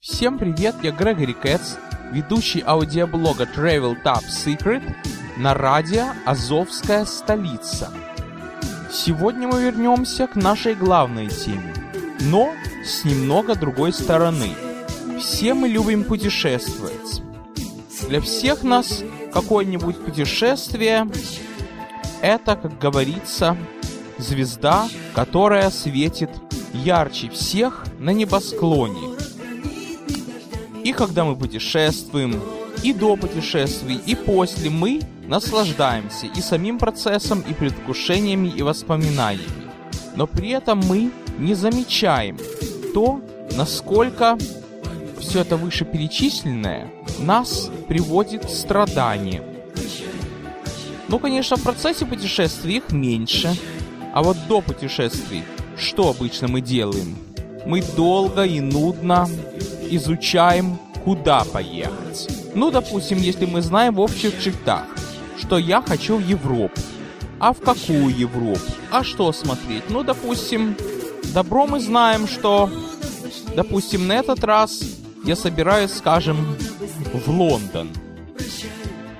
Всем привет, я Грегори Кэтс, ведущий аудиоблога Travel Top Secret на радио «Азовская столица». Сегодня мы вернемся к нашей главной теме, но с немного другой стороны. Все мы любим путешествовать. Для всех нас какое-нибудь путешествие – это, как говорится, звезда, которая светит ярче всех на небосклоне. И когда мы путешествуем, и до путешествий, и после мы наслаждаемся и самим процессом, и предвкушениями, и воспоминаниями. Но при этом мы не замечаем то, насколько все это вышеперечисленное нас приводит к страданиям. Ну, конечно, в процессе путешествий их меньше, а вот до путешествий что обычно мы делаем? Мы долго и нудно изучаем, куда поехать. Ну, допустим, если мы знаем в общих чертах, что я хочу в Европу. А в какую Европу? А что смотреть? Ну, допустим, добро мы знаем, что, допустим, на этот раз я собираюсь, скажем, в Лондон.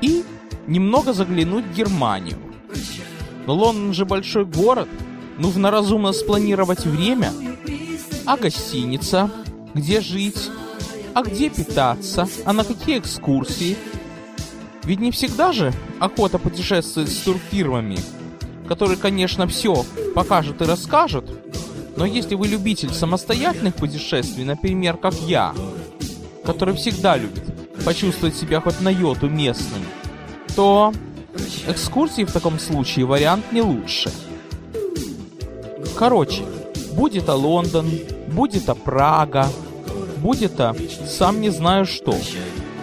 И немного заглянуть в Германию. Но Лондон же большой город, нужно разумно спланировать время. А гостиница? Где жить? А где питаться? А на какие экскурсии? Ведь не всегда же охота путешествовать с турфирмами, которые, конечно, все покажут и расскажут, но если вы любитель самостоятельных путешествий, например, как я, который всегда любит почувствовать себя хоть на йоту местным, то экскурсии в таком случае вариант не лучше. Короче, будет это Лондон, будет это Прага, будет это сам не знаю что.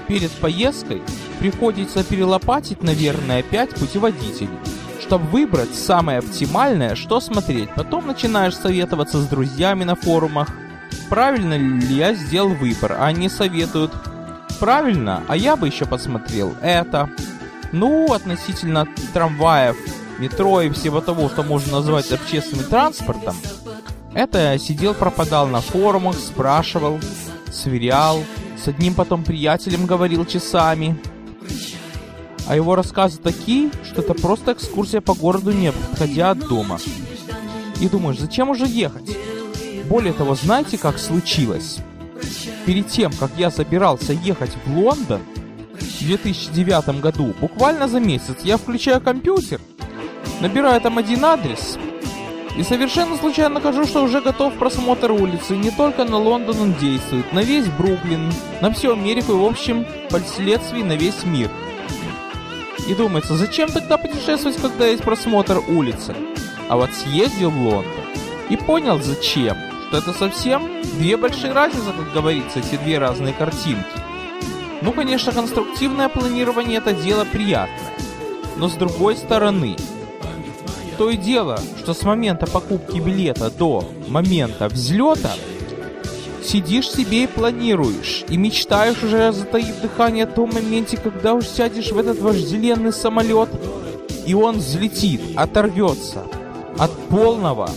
Перед поездкой приходится перелопатить, наверное, пять путеводителей, чтобы выбрать самое оптимальное, что смотреть. Потом начинаешь советоваться с друзьями на форумах, правильно ли я сделал выбор. Они советуют правильно, а я бы еще посмотрел это. Ну, относительно трамваев, метро и всего того, что можно назвать общественным транспортом, это сидел, пропадал на форумах, спрашивал, сверял, с одним потом приятелем говорил часами. А его рассказы такие, что это просто экскурсия по городу, не отходя от дома. И думаешь, зачем уже ехать? Более того, знаете, как случилось? Перед тем, как я собирался ехать в Лондон в 2009 году, буквально за месяц, я включаю компьютер, набираю там один адрес, и совершенно случайно нахожу, что уже готов просмотр улицы. Не только на Лондон он действует, на весь Бруклин, на всю Америку и, в общем, последствий на весь мир. И думается, зачем тогда путешествовать, когда есть просмотр улицы? А вот съездил в Лондон и понял зачем. Что это совсем две большие разницы, как говорится, эти две разные картинки. Ну, конечно, конструктивное планирование это дело приятное. Но с другой стороны, то и дело, что с момента покупки билета до момента взлета сидишь себе и планируешь, и мечтаешь уже, затаив дыхание, о том моменте, когда уж сядешь в этот вожделенный самолет, и он взлетит, оторвется от полного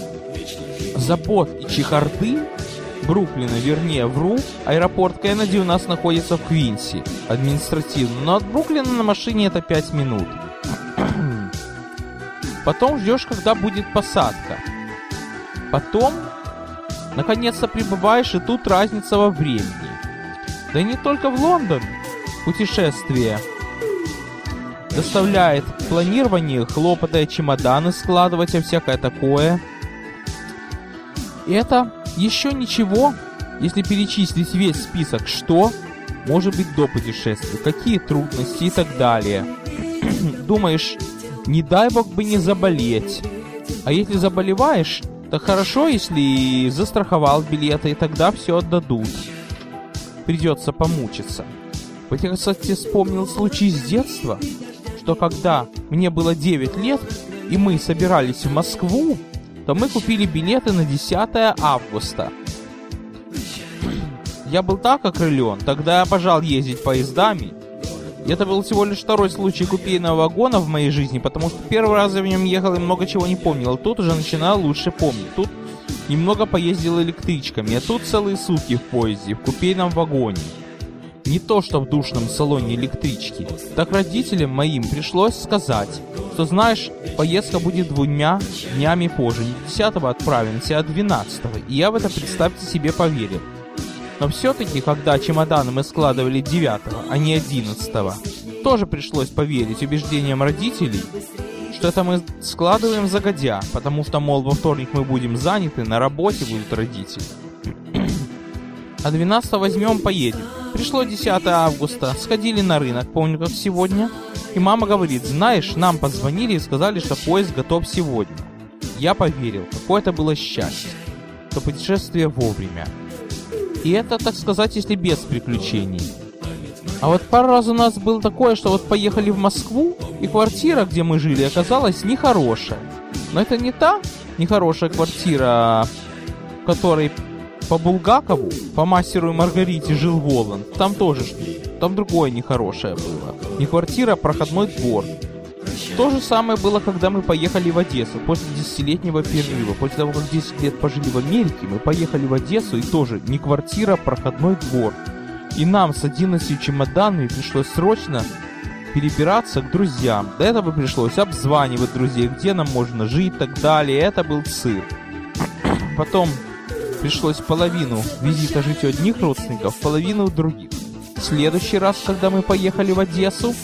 забот и чехарды Бруклина, вернее, вру, аэропорт Кеннеди у нас находится в Квинси, административно, но от Бруклина на машине это 5 минут. Потом ждешь, когда будет посадка. Потом, наконец-то прибываешь, и тут разница во времени. Да и не только в Лондон путешествие доставляет планирование, хлопотая чемоданы складывать и всякое такое. Это еще ничего, если перечислить весь список, что может быть до путешествия, какие трудности и так далее. Думаешь, не дай бог бы не заболеть. А если заболеваешь, то хорошо, если застраховал билеты, и тогда все отдадут. Придется помучиться. Вот я, кстати, вспомнил случай с детства, что когда мне было 9 лет, и мы собирались в Москву, то мы купили билеты на 10 августа. Я был так окрылен, тогда я обожал ездить поездами, это был всего лишь второй случай купейного вагона в моей жизни, потому что первый раз я в нем ехал и много чего не помнил. Тут уже начинал лучше помнить. Тут Немного поездил электричками, а тут целые сутки в поезде, в купейном вагоне. Не то что в душном салоне электрички. Так родителям моим пришлось сказать, что знаешь, поездка будет двумя днями позже. Не 10 отправимся, а 12 И я в это, представьте себе, поверил. Но все-таки, когда чемоданы мы складывали 9 а не 11 тоже пришлось поверить убеждениям родителей, что это мы складываем загодя, потому что, мол, во вторник мы будем заняты, на работе будут родители. А 12 возьмем, поедем. Пришло 10 августа, сходили на рынок, помню как сегодня. И мама говорит, знаешь, нам позвонили и сказали, что поезд готов сегодня. Я поверил, какое это было счастье. То путешествие вовремя. И это, так сказать, если без приключений. А вот пару раз у нас было такое, что вот поехали в Москву, и квартира, где мы жили, оказалась нехорошая. Но это не та нехорошая квартира, в которой по Булгакову, по мастеру и Маргарите жил Воланд. Там тоже, там другое нехорошее было. Не квартира, а проходной двор. То же самое было, когда мы поехали в Одессу после десятилетнего перерыва. После того, как 10 лет пожили в Америке, мы поехали в Одессу и тоже не квартира, а проходной двор. И нам с 11 чемоданами пришлось срочно перебираться к друзьям. До этого пришлось обзванивать друзей, где нам можно жить и так далее. Это был цирк. Потом пришлось половину визита жить у одних родственников, половину у других. В следующий раз, когда мы поехали в Одессу,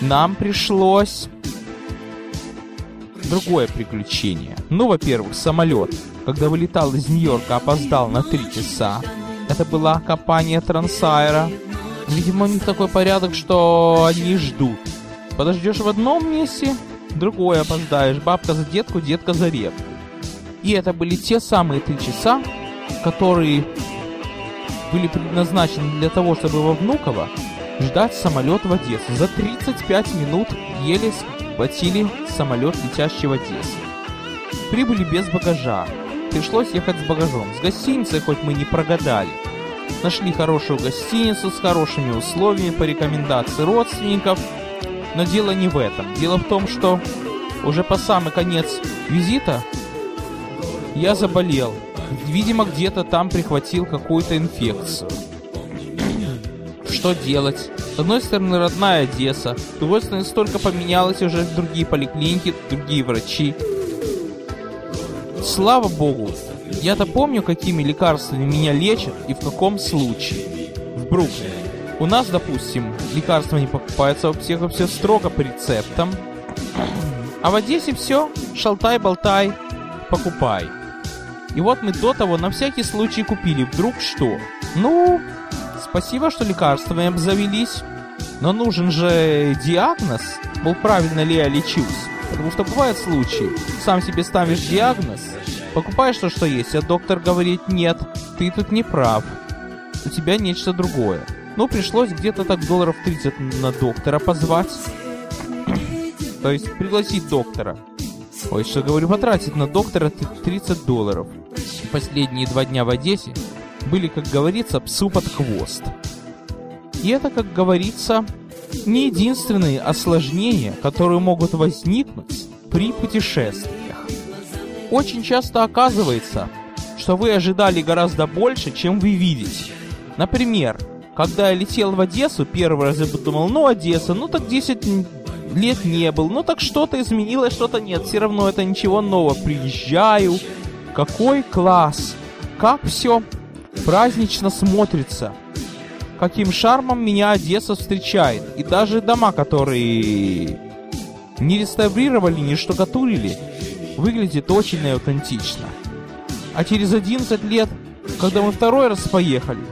нам пришлось другое приключение. Ну, во-первых, самолет, когда вылетал из Нью-Йорка, опоздал на три часа. Это была компания Трансайра. Видимо, у них такой порядок, что они ждут. Подождешь в одном месте, другое опоздаешь. Бабка за детку, детка за репку. И это были те самые три часа, которые были предназначены для того, чтобы во Внуково ждать самолет в Одессу. За 35 минут еле схватили самолет, летящий в Одессу. Прибыли без багажа. Пришлось ехать с багажом. С гостиницей хоть мы не прогадали. Нашли хорошую гостиницу с хорошими условиями по рекомендации родственников. Но дело не в этом. Дело в том, что уже по самый конец визита я заболел. Видимо, где-то там прихватил какую-то инфекцию. Что делать? С одной стороны, родная Одесса. С другой стороны, столько поменялось уже другие поликлиники, другие врачи. Слава богу, я-то помню, какими лекарствами меня лечат и в каком случае. В Бруклине. У нас, допустим, лекарства не покупаются в аптеках, все строго по рецептам. А в Одессе все, шалтай-болтай, покупай. И вот мы до того на всякий случай купили. Вдруг что? Ну, спасибо, что лекарствами обзавелись. Но нужен же диагноз. Был правильно ли я лечусь? Потому что бывают случаи. Сам себе ставишь диагноз, покупаешь то, что есть, а доктор говорит, нет, ты тут не прав. У тебя нечто другое. Ну, пришлось где-то так долларов 30 на доктора позвать. То есть пригласить доктора. Ой, что говорю, потратить на доктора 30 долларов последние два дня в Одессе были, как говорится, псу под хвост. И это, как говорится, не единственные осложнения, которые могут возникнуть при путешествиях. Очень часто оказывается, что вы ожидали гораздо больше, чем вы видите. Например, когда я летел в Одессу, первый раз я подумал, ну Одесса, ну так 10 лет не был, ну так что-то изменилось, что-то нет, все равно это ничего нового. Приезжаю, какой класс! Как все празднично смотрится! Каким шармом меня Одесса встречает! И даже дома, которые не реставрировали, не штукатурили, выглядит очень аутентично. А через 11 лет, когда мы второй раз поехали,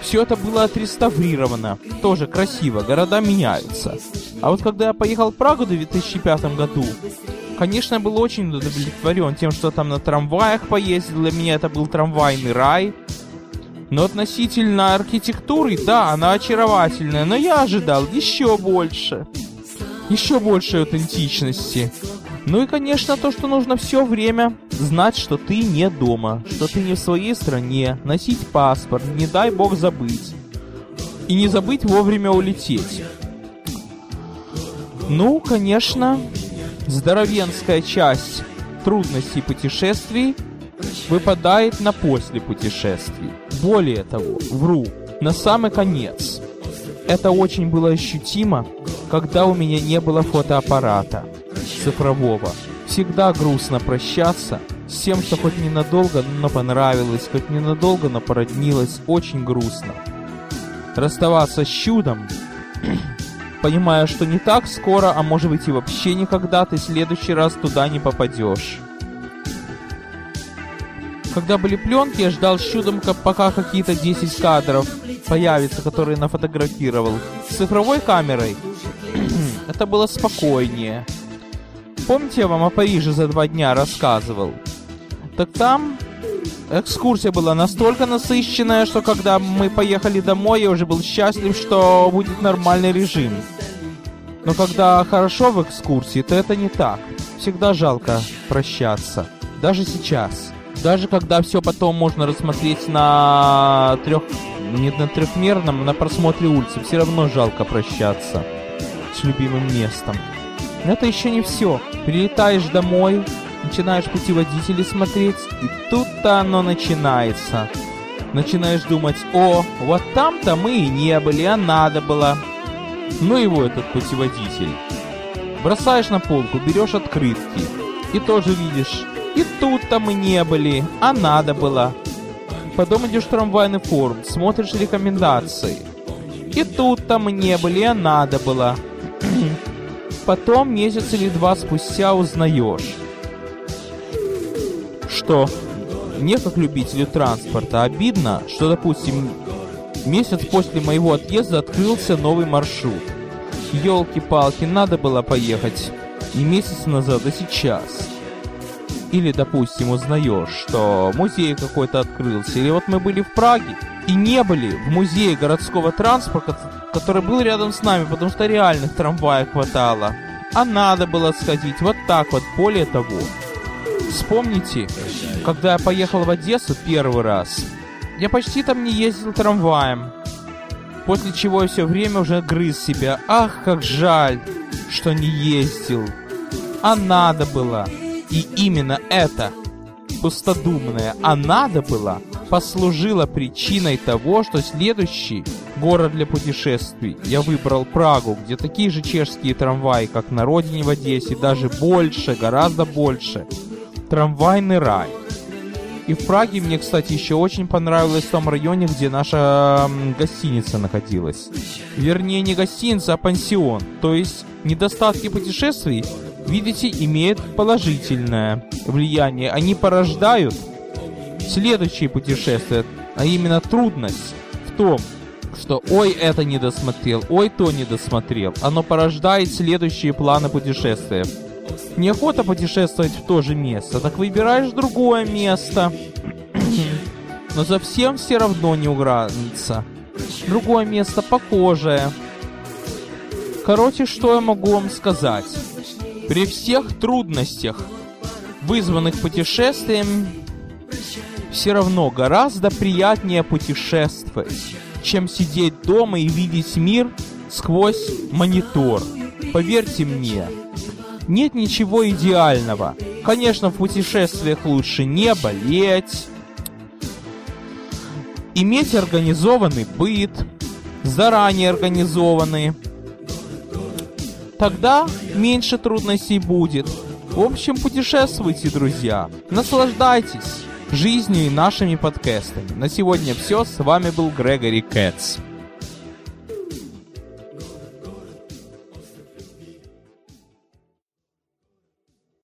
все это было отреставрировано. Тоже красиво, города меняются. А вот когда я поехал в Прагу в 2005 году, Конечно, я был очень удовлетворен тем, что там на трамваях поездил. Для меня это был трамвайный рай. Но относительно архитектуры, да, она очаровательная, но я ожидал еще больше. Еще больше аутентичности. Ну и, конечно, то, что нужно все время знать, что ты не дома, что ты не в своей стране, носить паспорт, не дай бог забыть. И не забыть вовремя улететь. Ну, конечно, здоровенская часть трудностей путешествий выпадает на после путешествий. Более того, вру, на самый конец. Это очень было ощутимо, когда у меня не было фотоаппарата цифрового. Всегда грустно прощаться с тем, что хоть ненадолго, но понравилось, хоть ненадолго, но породнилось, очень грустно. Расставаться с чудом, понимая, что не так скоро, а может быть и вообще никогда ты в следующий раз туда не попадешь. Когда были пленки, я ждал с чудом, пока какие-то 10 кадров появятся, которые нафотографировал. С цифровой камерой это было спокойнее. Помните, я вам о Париже за два дня рассказывал? Так там экскурсия была настолько насыщенная, что когда мы поехали домой, я уже был счастлив, что будет нормальный режим. Но когда хорошо в экскурсии, то это не так. Всегда жалко прощаться. Даже сейчас. Даже когда все потом можно рассмотреть на трех... Не на трехмерном, на просмотре улицы, все равно жалко прощаться с любимым местом. Но это еще не все. Прилетаешь домой, начинаешь путеводители смотреть, и тут-то оно начинается. Начинаешь думать, о, вот там-то мы и не были, а надо было. Ну его этот путеводитель. Бросаешь на полку, берешь открытки, и тоже видишь, и тут-то мы не были, а надо было. Потом идешь в трамвайный форум, смотришь рекомендации. И тут-то мы не были, а надо было. Потом месяц или два спустя узнаешь, что мне как любителю транспорта обидно, что, допустим, месяц после моего отъезда открылся новый маршрут. Елки-палки, надо было поехать не месяц назад, а сейчас. Или, допустим, узнаешь, что музей какой-то открылся. Или вот мы были в Праге и не были в музее городского транспорта, который был рядом с нами, потому что реальных трамваев хватало. А надо было сходить вот так вот, более того. Вспомните, когда я поехал в Одессу первый раз, я почти там не ездил трамваем. После чего я все время уже грыз себя. Ах, как жаль, что не ездил. А надо было. И именно это пустодумное «а надо было» послужило причиной того, что следующий город для путешествий я выбрал Прагу, где такие же чешские трамваи, как на родине в Одессе, даже больше, гораздо больше. Трамвайный рай. И в Праге мне, кстати, еще очень понравилось в том районе, где наша гостиница находилась. Вернее, не гостиница, а пансион. То есть недостатки путешествий видите, имеют положительное влияние. Они порождают следующие путешествия, а именно трудность в том, что ой, это не досмотрел, ой, то не досмотрел. Оно порождает следующие планы путешествия. Неохота путешествовать в то же место, так выбираешь другое место. Но совсем все равно не угранится. Другое место похожее. Короче, что я могу вам сказать? При всех трудностях, вызванных путешествием, все равно гораздо приятнее путешествовать, чем сидеть дома и видеть мир сквозь монитор. Поверьте мне, нет ничего идеального. Конечно, в путешествиях лучше не болеть, иметь организованный быт, заранее организованный, Тогда меньше трудностей будет. В общем, путешествуйте, друзья. Наслаждайтесь жизнью и нашими подкастами. На сегодня все. С вами был Грегори Кэтс.